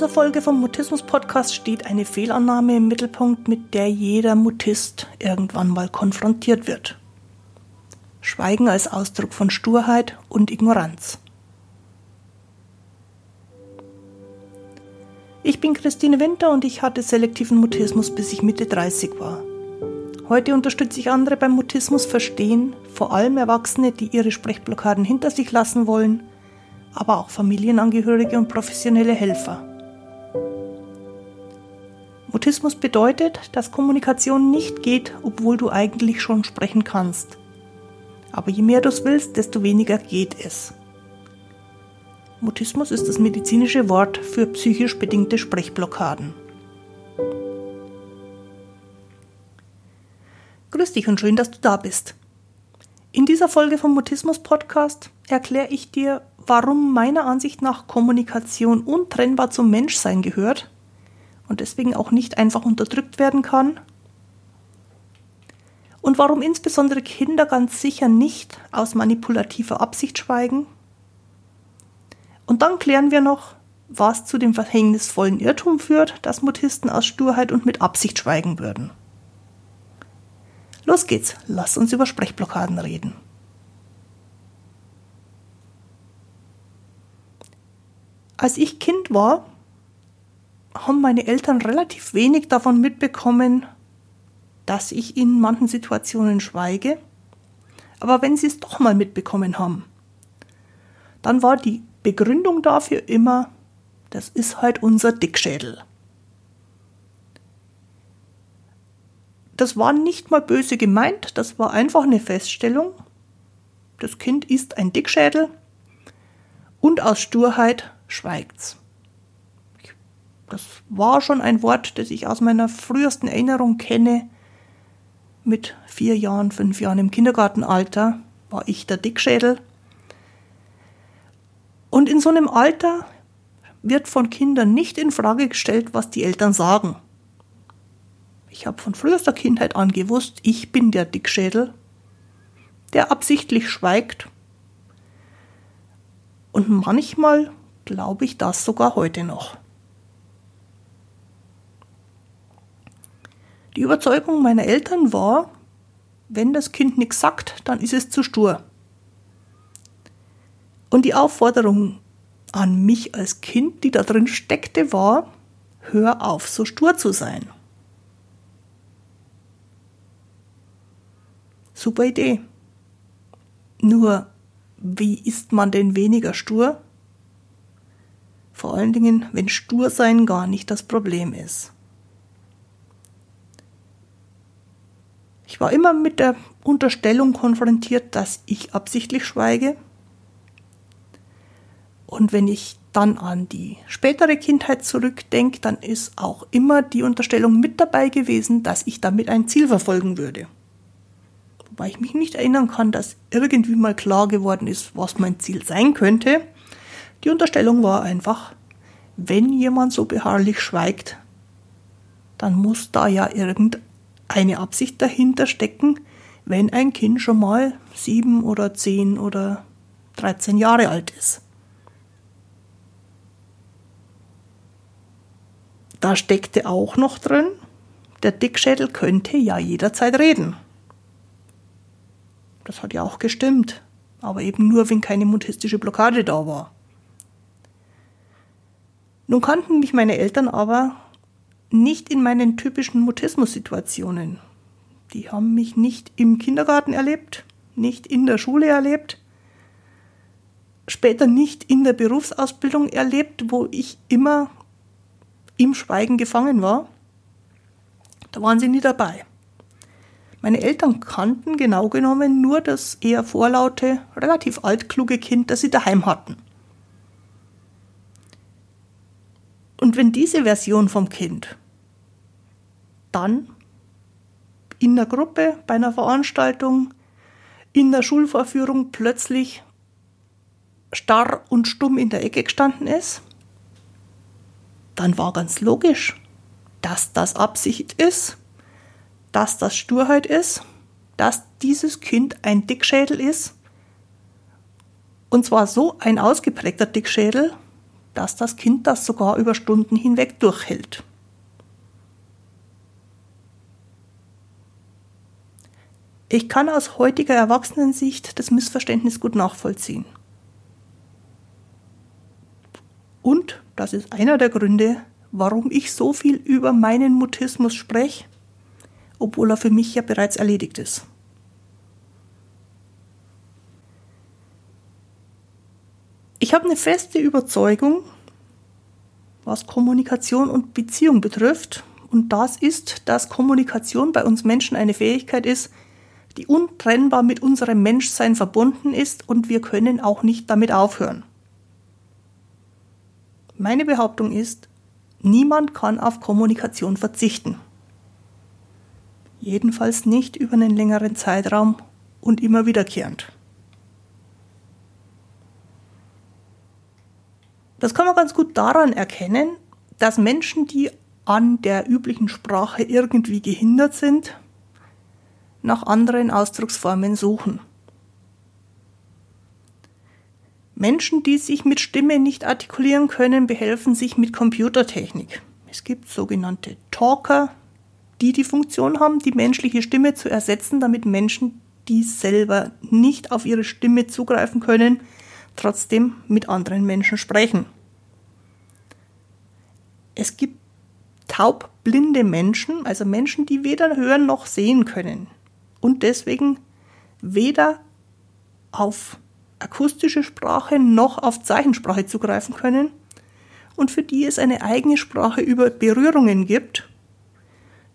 dieser Folge vom Mutismus Podcast steht eine Fehlannahme im Mittelpunkt, mit der jeder Mutist irgendwann mal konfrontiert wird. Schweigen als Ausdruck von Sturheit und Ignoranz. Ich bin Christine Winter und ich hatte selektiven Mutismus, bis ich Mitte 30 war. Heute unterstütze ich andere beim Mutismus verstehen, vor allem Erwachsene, die ihre Sprechblockaden hinter sich lassen wollen, aber auch Familienangehörige und professionelle Helfer. Mutismus bedeutet, dass Kommunikation nicht geht, obwohl du eigentlich schon sprechen kannst. Aber je mehr du es willst, desto weniger geht es. Mutismus ist das medizinische Wort für psychisch bedingte Sprechblockaden. Grüß dich und schön, dass du da bist. In dieser Folge vom Mutismus Podcast erkläre ich dir, warum meiner Ansicht nach Kommunikation untrennbar zum Menschsein gehört und deswegen auch nicht einfach unterdrückt werden kann. Und warum insbesondere Kinder ganz sicher nicht aus manipulativer Absicht schweigen. Und dann klären wir noch, was zu dem verhängnisvollen Irrtum führt, dass Mutisten aus Sturheit und mit Absicht schweigen würden. Los geht's, lass uns über Sprechblockaden reden. Als ich Kind war, haben meine Eltern relativ wenig davon mitbekommen, dass ich in manchen Situationen schweige. Aber wenn sie es doch mal mitbekommen haben, dann war die Begründung dafür immer, das ist halt unser Dickschädel. Das war nicht mal böse gemeint, das war einfach eine Feststellung. Das Kind ist ein Dickschädel und aus Sturheit schweigt's. Das war schon ein Wort, das ich aus meiner frühesten Erinnerung kenne. Mit vier Jahren, fünf Jahren im Kindergartenalter war ich der Dickschädel. Und in so einem Alter wird von Kindern nicht in Frage gestellt, was die Eltern sagen. Ich habe von frühester Kindheit an gewusst, ich bin der Dickschädel, der absichtlich schweigt. Und manchmal glaube ich das sogar heute noch. Die Überzeugung meiner Eltern war, wenn das Kind nichts sagt, dann ist es zu stur. Und die Aufforderung an mich als Kind, die da drin steckte, war, hör auf, so stur zu sein. Super Idee. Nur, wie ist man denn weniger stur? Vor allen Dingen, wenn stur sein gar nicht das Problem ist. Ich war immer mit der Unterstellung konfrontiert, dass ich absichtlich schweige. Und wenn ich dann an die spätere Kindheit zurückdenke, dann ist auch immer die Unterstellung mit dabei gewesen, dass ich damit ein Ziel verfolgen würde. Wobei ich mich nicht erinnern kann, dass irgendwie mal klar geworden ist, was mein Ziel sein könnte. Die Unterstellung war einfach, wenn jemand so beharrlich schweigt, dann muss da ja irgendein eine Absicht dahinter stecken, wenn ein Kind schon mal sieben oder zehn oder 13 Jahre alt ist. Da steckte auch noch drin, der Dickschädel könnte ja jederzeit reden. Das hat ja auch gestimmt, aber eben nur, wenn keine mutistische Blockade da war. Nun kannten mich meine Eltern aber nicht in meinen typischen Mutismus-Situationen. Die haben mich nicht im Kindergarten erlebt, nicht in der Schule erlebt, später nicht in der Berufsausbildung erlebt, wo ich immer im Schweigen gefangen war. Da waren sie nie dabei. Meine Eltern kannten genau genommen nur das eher vorlaute, relativ altkluge Kind, das sie daheim hatten. Und wenn diese Version vom Kind dann in der Gruppe, bei einer Veranstaltung, in der Schulvorführung plötzlich starr und stumm in der Ecke gestanden ist, dann war ganz logisch, dass das Absicht ist, dass das Sturheit ist, dass dieses Kind ein Dickschädel ist. Und zwar so ein ausgeprägter Dickschädel, dass das Kind das sogar über Stunden hinweg durchhält. Ich kann aus heutiger Erwachsenensicht das Missverständnis gut nachvollziehen. Und das ist einer der Gründe, warum ich so viel über meinen Mutismus spreche, obwohl er für mich ja bereits erledigt ist. Ich habe eine feste Überzeugung, was Kommunikation und Beziehung betrifft, und das ist, dass Kommunikation bei uns Menschen eine Fähigkeit ist, die untrennbar mit unserem Menschsein verbunden ist und wir können auch nicht damit aufhören. Meine Behauptung ist, niemand kann auf Kommunikation verzichten. Jedenfalls nicht über einen längeren Zeitraum und immer wiederkehrend. Das kann man ganz gut daran erkennen, dass Menschen, die an der üblichen Sprache irgendwie gehindert sind, nach anderen Ausdrucksformen suchen. Menschen, die sich mit Stimme nicht artikulieren können, behelfen sich mit Computertechnik. Es gibt sogenannte Talker, die die Funktion haben, die menschliche Stimme zu ersetzen, damit Menschen, die selber nicht auf ihre Stimme zugreifen können, trotzdem mit anderen Menschen sprechen. Es gibt taubblinde Menschen, also Menschen, die weder hören noch sehen können und deswegen weder auf akustische Sprache noch auf Zeichensprache zugreifen können und für die es eine eigene Sprache über Berührungen gibt,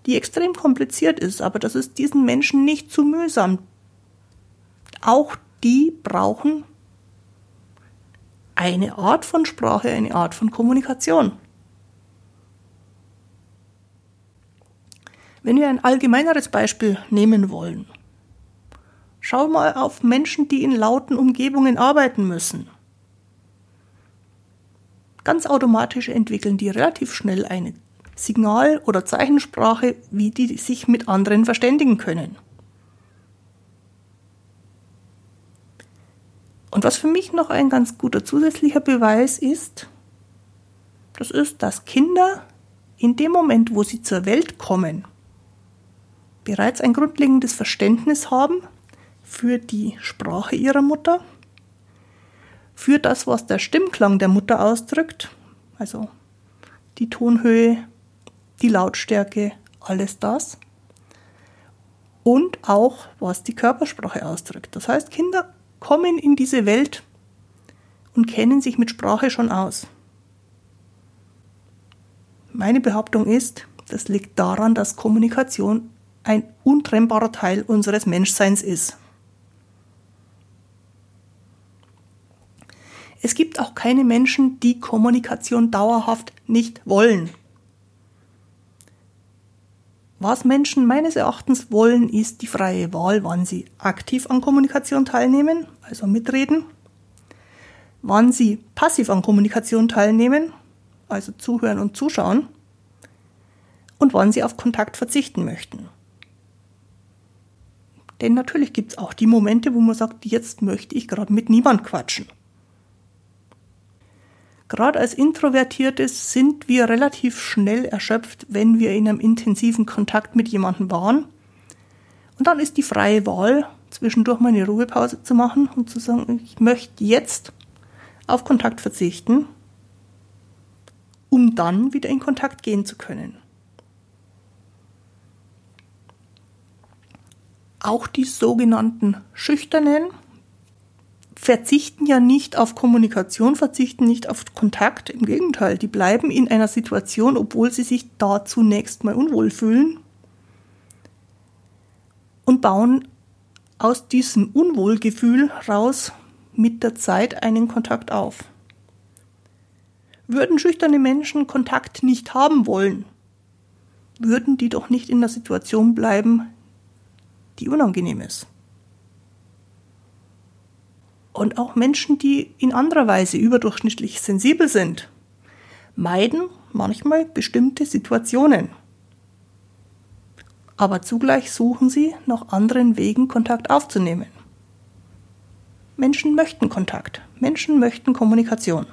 die extrem kompliziert ist, aber das ist diesen Menschen nicht zu mühsam. Auch die brauchen eine Art von Sprache, eine Art von Kommunikation. Wenn wir ein allgemeineres Beispiel nehmen wollen, schau mal auf Menschen, die in lauten Umgebungen arbeiten müssen. Ganz automatisch entwickeln die relativ schnell eine Signal- oder Zeichensprache, wie die sich mit anderen verständigen können. Und was für mich noch ein ganz guter zusätzlicher Beweis ist, das ist, dass Kinder in dem Moment, wo sie zur Welt kommen, bereits ein grundlegendes Verständnis haben für die Sprache ihrer Mutter, für das, was der Stimmklang der Mutter ausdrückt, also die Tonhöhe, die Lautstärke, alles das. Und auch, was die Körpersprache ausdrückt. Das heißt, Kinder kommen in diese Welt und kennen sich mit Sprache schon aus. Meine Behauptung ist, das liegt daran, dass Kommunikation ein untrennbarer Teil unseres Menschseins ist. Es gibt auch keine Menschen, die Kommunikation dauerhaft nicht wollen. Was Menschen meines Erachtens wollen, ist die freie Wahl, wann sie aktiv an Kommunikation teilnehmen, also mitreden, wann sie passiv an Kommunikation teilnehmen, also zuhören und zuschauen, und wann sie auf Kontakt verzichten möchten. Denn natürlich gibt es auch die Momente, wo man sagt, jetzt möchte ich gerade mit niemand quatschen. Gerade als Introvertierte sind wir relativ schnell erschöpft, wenn wir in einem intensiven Kontakt mit jemandem waren. Und dann ist die freie Wahl, zwischendurch mal eine Ruhepause zu machen und zu sagen, ich möchte jetzt auf Kontakt verzichten, um dann wieder in Kontakt gehen zu können. Auch die sogenannten Schüchternen verzichten ja nicht auf Kommunikation, verzichten nicht auf Kontakt. Im Gegenteil, die bleiben in einer Situation, obwohl sie sich da zunächst mal unwohl fühlen und bauen aus diesem Unwohlgefühl raus mit der Zeit einen Kontakt auf. Würden schüchterne Menschen Kontakt nicht haben wollen, würden die doch nicht in der Situation bleiben, die unangenehm ist. Und auch Menschen, die in anderer Weise überdurchschnittlich sensibel sind, meiden manchmal bestimmte Situationen. Aber zugleich suchen sie nach anderen Wegen, Kontakt aufzunehmen. Menschen möchten Kontakt, Menschen möchten Kommunikation.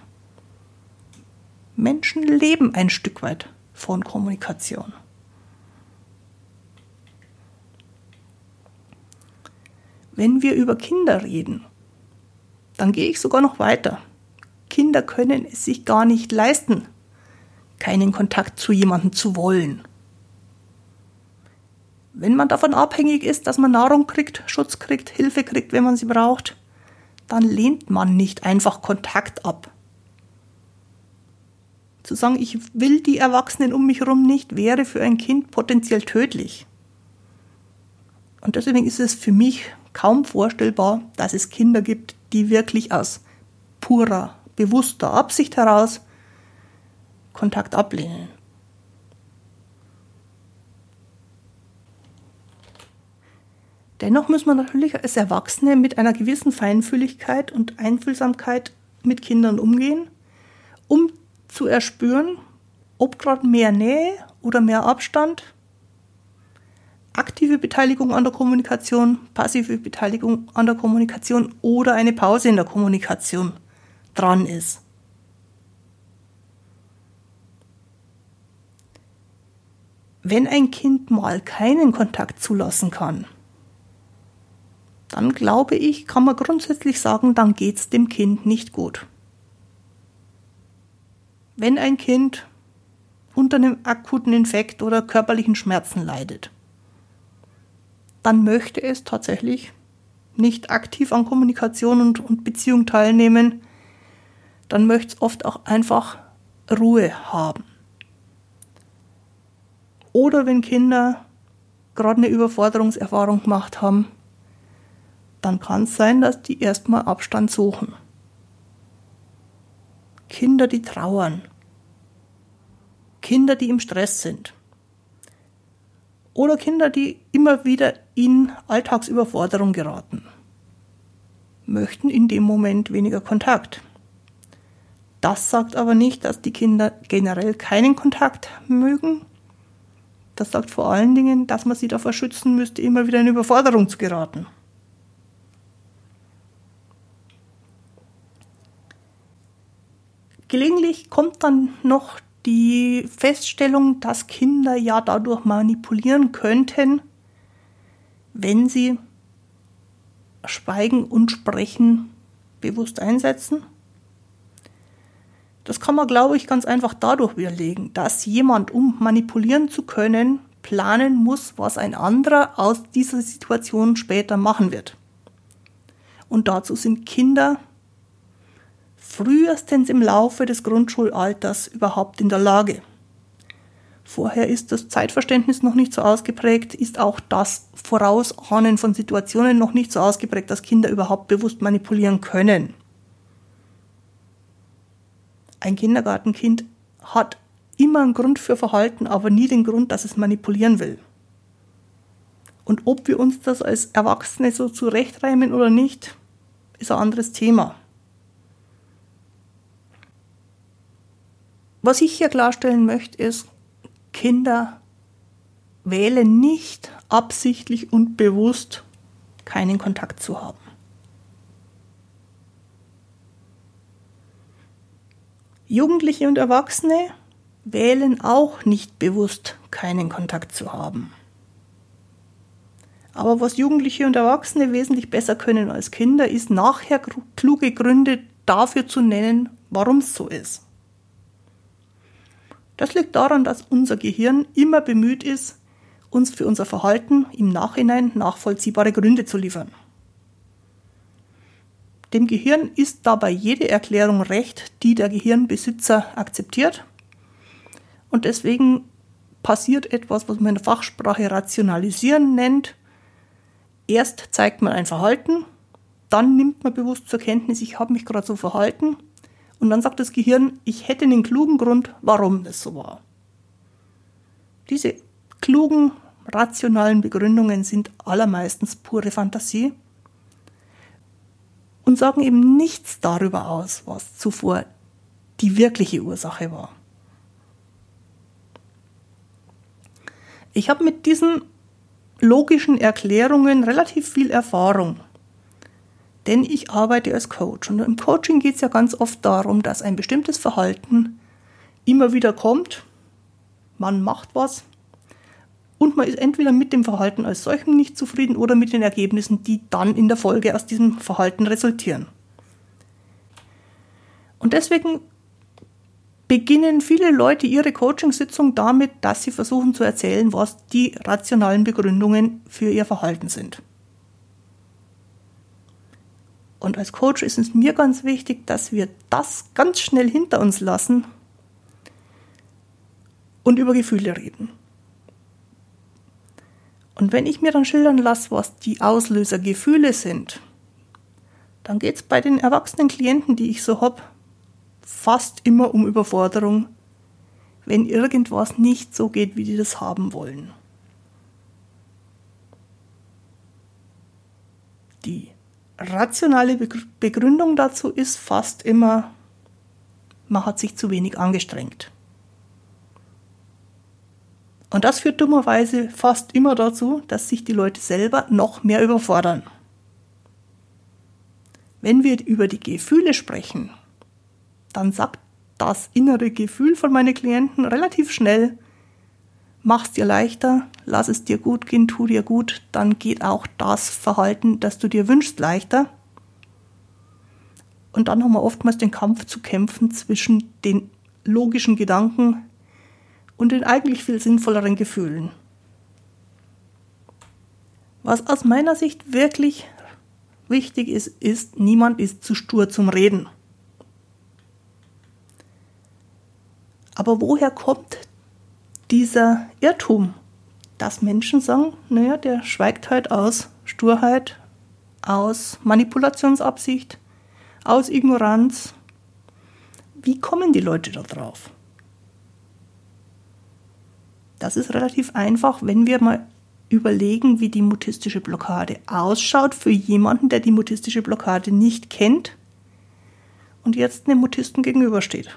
Menschen leben ein Stück weit von Kommunikation. Wenn wir über Kinder reden, dann gehe ich sogar noch weiter. Kinder können es sich gar nicht leisten, keinen Kontakt zu jemandem zu wollen. Wenn man davon abhängig ist, dass man Nahrung kriegt, Schutz kriegt, Hilfe kriegt, wenn man sie braucht, dann lehnt man nicht einfach Kontakt ab. Zu sagen, ich will die Erwachsenen um mich herum nicht, wäre für ein Kind potenziell tödlich. Und deswegen ist es für mich kaum vorstellbar, dass es Kinder gibt, die wirklich aus purer, bewusster Absicht heraus Kontakt ablehnen. Dennoch muss man natürlich als Erwachsene mit einer gewissen Feinfühligkeit und Einfühlsamkeit mit Kindern umgehen, um zu erspüren, ob gerade mehr Nähe oder mehr Abstand, aktive Beteiligung an der Kommunikation, passive Beteiligung an der Kommunikation oder eine Pause in der Kommunikation dran ist. Wenn ein Kind mal keinen Kontakt zulassen kann, dann glaube ich, kann man grundsätzlich sagen, dann geht es dem Kind nicht gut. Wenn ein Kind unter einem akuten Infekt oder körperlichen Schmerzen leidet, dann möchte es tatsächlich nicht aktiv an Kommunikation und, und Beziehung teilnehmen, dann möchte es oft auch einfach Ruhe haben. Oder wenn Kinder gerade eine Überforderungserfahrung gemacht haben, dann kann es sein, dass die erstmal Abstand suchen. Kinder, die trauern. Kinder, die im Stress sind. Oder Kinder, die immer wieder in Alltagsüberforderung geraten. Möchten in dem Moment weniger Kontakt. Das sagt aber nicht, dass die Kinder generell keinen Kontakt mögen. Das sagt vor allen Dingen, dass man sie davor schützen müsste, immer wieder in Überforderung zu geraten. Gelegentlich kommt dann noch die Feststellung, dass Kinder ja dadurch manipulieren könnten, wenn sie Schweigen und Sprechen bewusst einsetzen. Das kann man, glaube ich, ganz einfach dadurch widerlegen, dass jemand, um manipulieren zu können, planen muss, was ein anderer aus dieser Situation später machen wird. Und dazu sind Kinder frühestens im Laufe des Grundschulalters überhaupt in der Lage. Vorher ist das Zeitverständnis noch nicht so ausgeprägt, ist auch das Vorausahnen von Situationen noch nicht so ausgeprägt, dass Kinder überhaupt bewusst manipulieren können. Ein Kindergartenkind hat immer einen Grund für Verhalten, aber nie den Grund, dass es manipulieren will. Und ob wir uns das als Erwachsene so zurechtreimen oder nicht, ist ein anderes Thema. Was ich hier klarstellen möchte, ist, Kinder wählen nicht absichtlich und bewusst keinen Kontakt zu haben. Jugendliche und Erwachsene wählen auch nicht bewusst keinen Kontakt zu haben. Aber was Jugendliche und Erwachsene wesentlich besser können als Kinder, ist nachher kluge Gründe dafür zu nennen, warum es so ist. Das liegt daran, dass unser Gehirn immer bemüht ist, uns für unser Verhalten im Nachhinein nachvollziehbare Gründe zu liefern. Dem Gehirn ist dabei jede Erklärung recht, die der Gehirnbesitzer akzeptiert. Und deswegen passiert etwas, was man in der Fachsprache Rationalisieren nennt. Erst zeigt man ein Verhalten, dann nimmt man bewusst zur Kenntnis, ich habe mich gerade so verhalten und dann sagt das Gehirn, ich hätte einen klugen Grund, warum das so war. Diese klugen, rationalen Begründungen sind allermeistens pure Fantasie und sagen eben nichts darüber aus, was zuvor die wirkliche Ursache war. Ich habe mit diesen logischen Erklärungen relativ viel Erfahrung denn ich arbeite als Coach und im Coaching geht es ja ganz oft darum, dass ein bestimmtes Verhalten immer wieder kommt. Man macht was und man ist entweder mit dem Verhalten als solchem nicht zufrieden oder mit den Ergebnissen, die dann in der Folge aus diesem Verhalten resultieren. Und deswegen beginnen viele Leute ihre Coachingsitzung damit, dass sie versuchen zu erzählen, was die rationalen Begründungen für ihr Verhalten sind. Und als Coach ist es mir ganz wichtig, dass wir das ganz schnell hinter uns lassen und über Gefühle reden. Und wenn ich mir dann schildern lasse, was die Auslöser Gefühle sind, dann geht es bei den erwachsenen Klienten, die ich so habe, fast immer um Überforderung, wenn irgendwas nicht so geht, wie die das haben wollen. Die rationale Begründung dazu ist fast immer, man hat sich zu wenig angestrengt. Und das führt dummerweise fast immer dazu, dass sich die Leute selber noch mehr überfordern. Wenn wir über die Gefühle sprechen, dann sagt das innere Gefühl von meinen Klienten relativ schnell, mach's dir leichter, lass es dir gut gehen, tu dir gut, dann geht auch das Verhalten, das du dir wünschst, leichter. Und dann haben wir oftmals den Kampf zu kämpfen zwischen den logischen Gedanken und den eigentlich viel sinnvolleren Gefühlen. Was aus meiner Sicht wirklich wichtig ist, ist, niemand ist zu stur zum Reden. Aber woher kommt dieser Irrtum, dass Menschen sagen, naja, der schweigt halt aus Sturheit, aus Manipulationsabsicht, aus Ignoranz. Wie kommen die Leute da drauf? Das ist relativ einfach, wenn wir mal überlegen, wie die mutistische Blockade ausschaut für jemanden, der die mutistische Blockade nicht kennt und jetzt einem Mutisten gegenübersteht.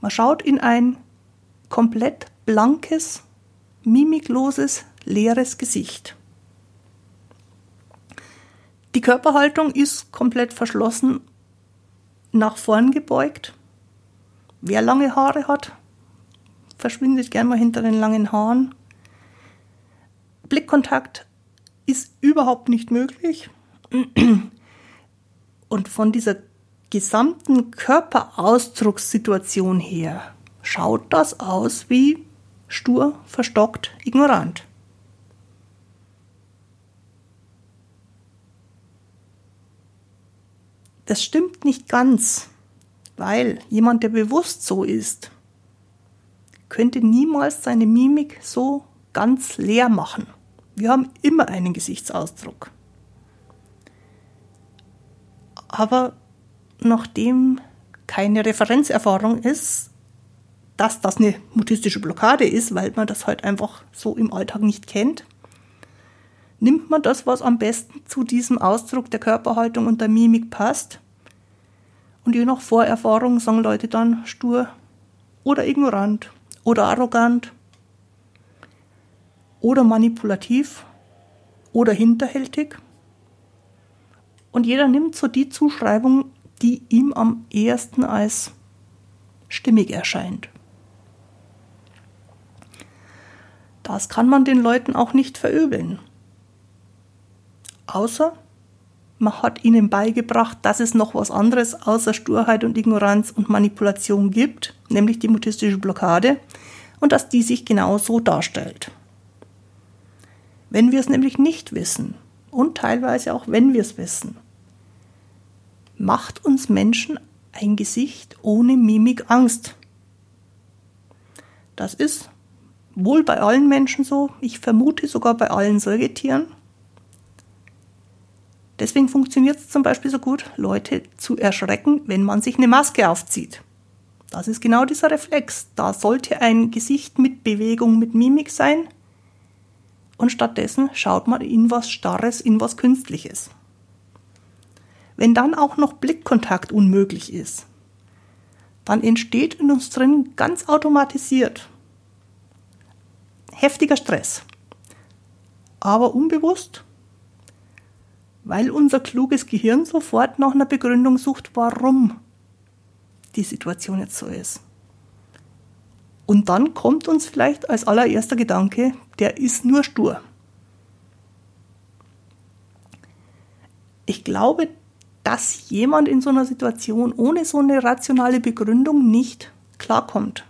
Man schaut in ein komplett blankes, mimikloses, leeres Gesicht. Die Körperhaltung ist komplett verschlossen, nach vorn gebeugt. Wer lange Haare hat, verschwindet gern mal hinter den langen Haaren. Blickkontakt ist überhaupt nicht möglich. Und von dieser gesamten Körperausdruckssituation her schaut das aus wie stur, verstockt, ignorant. Das stimmt nicht ganz, weil jemand, der bewusst so ist, könnte niemals seine Mimik so ganz leer machen. Wir haben immer einen Gesichtsausdruck. Aber nachdem keine Referenzerfahrung ist, dass das eine mutistische Blockade ist, weil man das halt einfach so im Alltag nicht kennt, nimmt man das, was am besten zu diesem Ausdruck der Körperhaltung und der Mimik passt. Und je nach Vorerfahrung sagen Leute dann stur oder ignorant oder arrogant oder manipulativ oder hinterhältig. Und jeder nimmt so die Zuschreibung, die ihm am ehesten als stimmig erscheint. Das kann man den Leuten auch nicht verübeln. Außer man hat ihnen beigebracht, dass es noch was anderes außer Sturheit und Ignoranz und Manipulation gibt, nämlich die mutistische Blockade, und dass die sich genau so darstellt. Wenn wir es nämlich nicht wissen, und teilweise auch wenn wir es wissen, macht uns Menschen ein Gesicht ohne Mimik Angst. Das ist wohl bei allen Menschen so, ich vermute sogar bei allen Säugetieren. Deswegen funktioniert es zum Beispiel so gut, Leute zu erschrecken, wenn man sich eine Maske aufzieht. Das ist genau dieser Reflex. Da sollte ein Gesicht mit Bewegung, mit Mimik sein. Und stattdessen schaut man in was Starres, in was Künstliches. Wenn dann auch noch Blickkontakt unmöglich ist, dann entsteht in uns drin ganz automatisiert heftiger Stress. Aber unbewusst, weil unser kluges Gehirn sofort nach einer Begründung sucht, warum die Situation jetzt so ist. Und dann kommt uns vielleicht als allererster Gedanke, der ist nur stur. Ich glaube, dass jemand in so einer Situation ohne so eine rationale Begründung nicht klarkommt.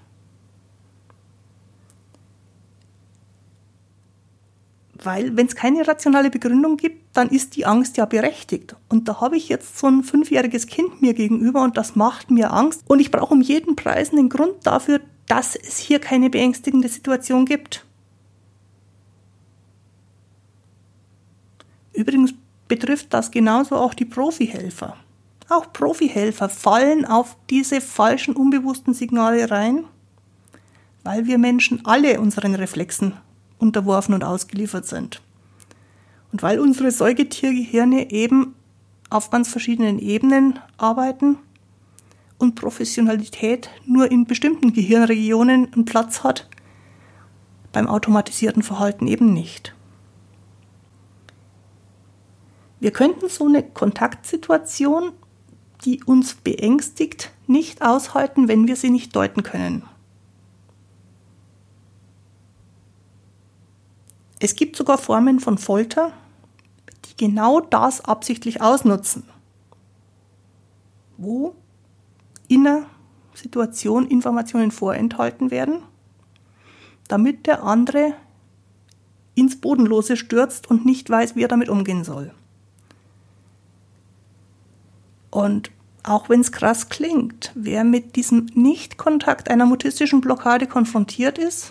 Weil wenn es keine rationale Begründung gibt, dann ist die Angst ja berechtigt. Und da habe ich jetzt so ein fünfjähriges Kind mir gegenüber und das macht mir Angst. Und ich brauche um jeden Preis einen Grund dafür, dass es hier keine beängstigende Situation gibt. Übrigens betrifft das genauso auch die Profihelfer. Auch Profihelfer fallen auf diese falschen, unbewussten Signale rein, weil wir Menschen alle unseren Reflexen unterworfen und ausgeliefert sind. Und weil unsere Säugetiergehirne eben auf ganz verschiedenen Ebenen arbeiten und Professionalität nur in bestimmten Gehirnregionen einen Platz hat, beim automatisierten Verhalten eben nicht. Wir könnten so eine Kontaktsituation, die uns beängstigt, nicht aushalten, wenn wir sie nicht deuten können. Es gibt sogar Formen von Folter, die genau das absichtlich ausnutzen, wo in der Situation Informationen vorenthalten werden, damit der andere ins Bodenlose stürzt und nicht weiß, wie er damit umgehen soll. Und auch wenn es krass klingt, wer mit diesem Nichtkontakt einer mutistischen Blockade konfrontiert ist,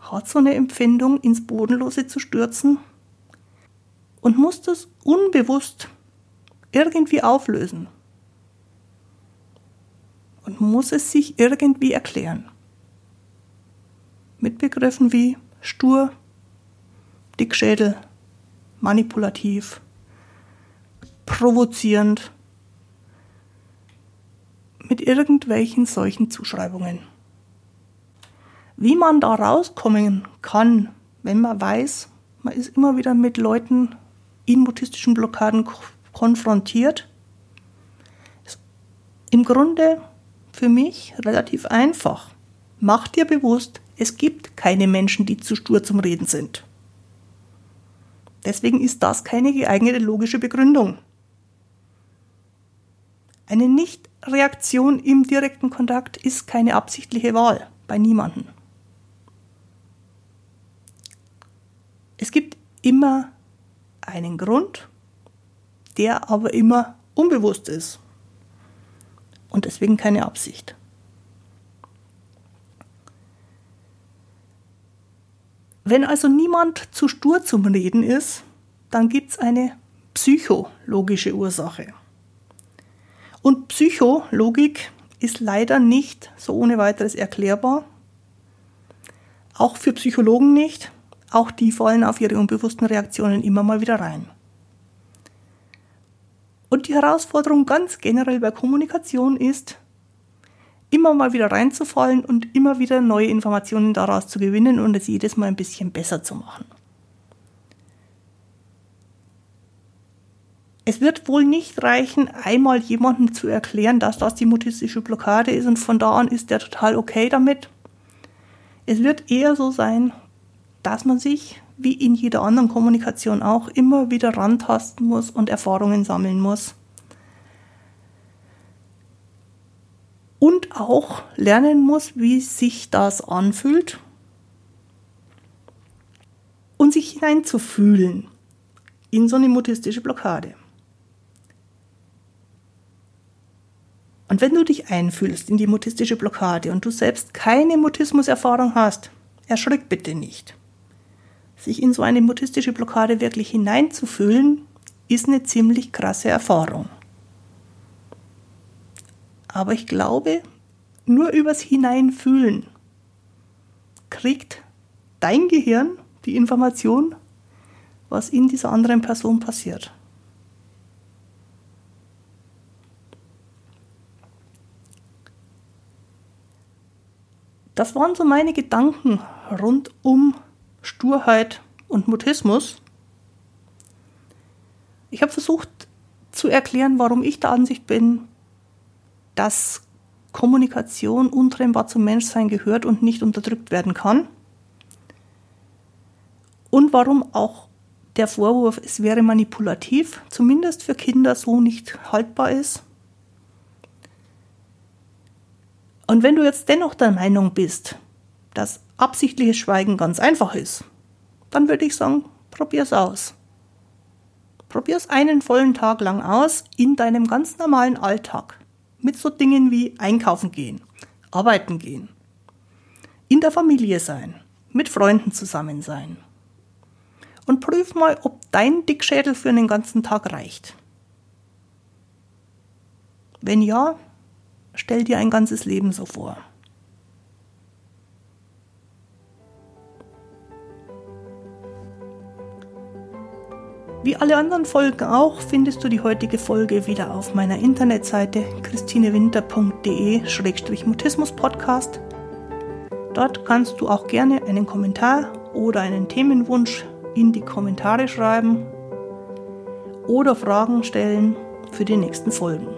hat so eine Empfindung, ins Bodenlose zu stürzen und muss das unbewusst irgendwie auflösen und muss es sich irgendwie erklären. Mit Begriffen wie stur, Dickschädel, manipulativ, provozierend, mit irgendwelchen solchen Zuschreibungen. Wie man da rauskommen kann, wenn man weiß, man ist immer wieder mit Leuten in mutistischen Blockaden konfrontiert, ist im Grunde für mich relativ einfach. Mach dir bewusst, es gibt keine Menschen, die zu stur zum Reden sind. Deswegen ist das keine geeignete logische Begründung. Eine Nichtreaktion im direkten Kontakt ist keine absichtliche Wahl bei niemandem. Es gibt immer einen Grund, der aber immer unbewusst ist und deswegen keine Absicht. Wenn also niemand zu stur zum Reden ist, dann gibt es eine psychologische Ursache. Und Psychologik ist leider nicht so ohne weiteres erklärbar. Auch für Psychologen nicht. Auch die fallen auf ihre unbewussten Reaktionen immer mal wieder rein. Und die Herausforderung ganz generell bei Kommunikation ist, immer mal wieder reinzufallen und immer wieder neue Informationen daraus zu gewinnen und es jedes Mal ein bisschen besser zu machen. Es wird wohl nicht reichen, einmal jemandem zu erklären, dass das die mutistische Blockade ist und von da an ist der total okay damit. Es wird eher so sein, dass man sich, wie in jeder anderen Kommunikation auch, immer wieder rantasten muss und Erfahrungen sammeln muss. Und auch lernen muss, wie sich das anfühlt und sich hineinzufühlen in so eine mutistische Blockade. Und wenn du dich einfühlst in die mutistische Blockade und du selbst keine Mutismuserfahrung hast, erschrick bitte nicht. Sich in so eine mutistische Blockade wirklich hineinzufühlen, ist eine ziemlich krasse Erfahrung. Aber ich glaube, nur übers Hineinfühlen kriegt dein Gehirn die Information, was in dieser anderen Person passiert. Das waren so meine Gedanken rund um Sturheit und Mutismus. Ich habe versucht zu erklären, warum ich der Ansicht bin, dass Kommunikation untrennbar zum Menschsein gehört und nicht unterdrückt werden kann. Und warum auch der Vorwurf, es wäre manipulativ, zumindest für Kinder so nicht haltbar ist. Und wenn du jetzt dennoch der Meinung bist, dass absichtliches Schweigen ganz einfach ist, dann würde ich sagen, probier's aus. Probier's einen vollen Tag lang aus in deinem ganz normalen Alltag. Mit so Dingen wie einkaufen gehen, arbeiten gehen, in der Familie sein, mit Freunden zusammen sein. Und prüf mal, ob dein Dickschädel für einen ganzen Tag reicht. Wenn ja, stell dir ein ganzes Leben so vor. Wie alle anderen Folgen auch, findest du die heutige Folge wieder auf meiner Internetseite christinewinter.de-mutismus-podcast. Dort kannst du auch gerne einen Kommentar oder einen Themenwunsch in die Kommentare schreiben oder Fragen stellen für die nächsten Folgen.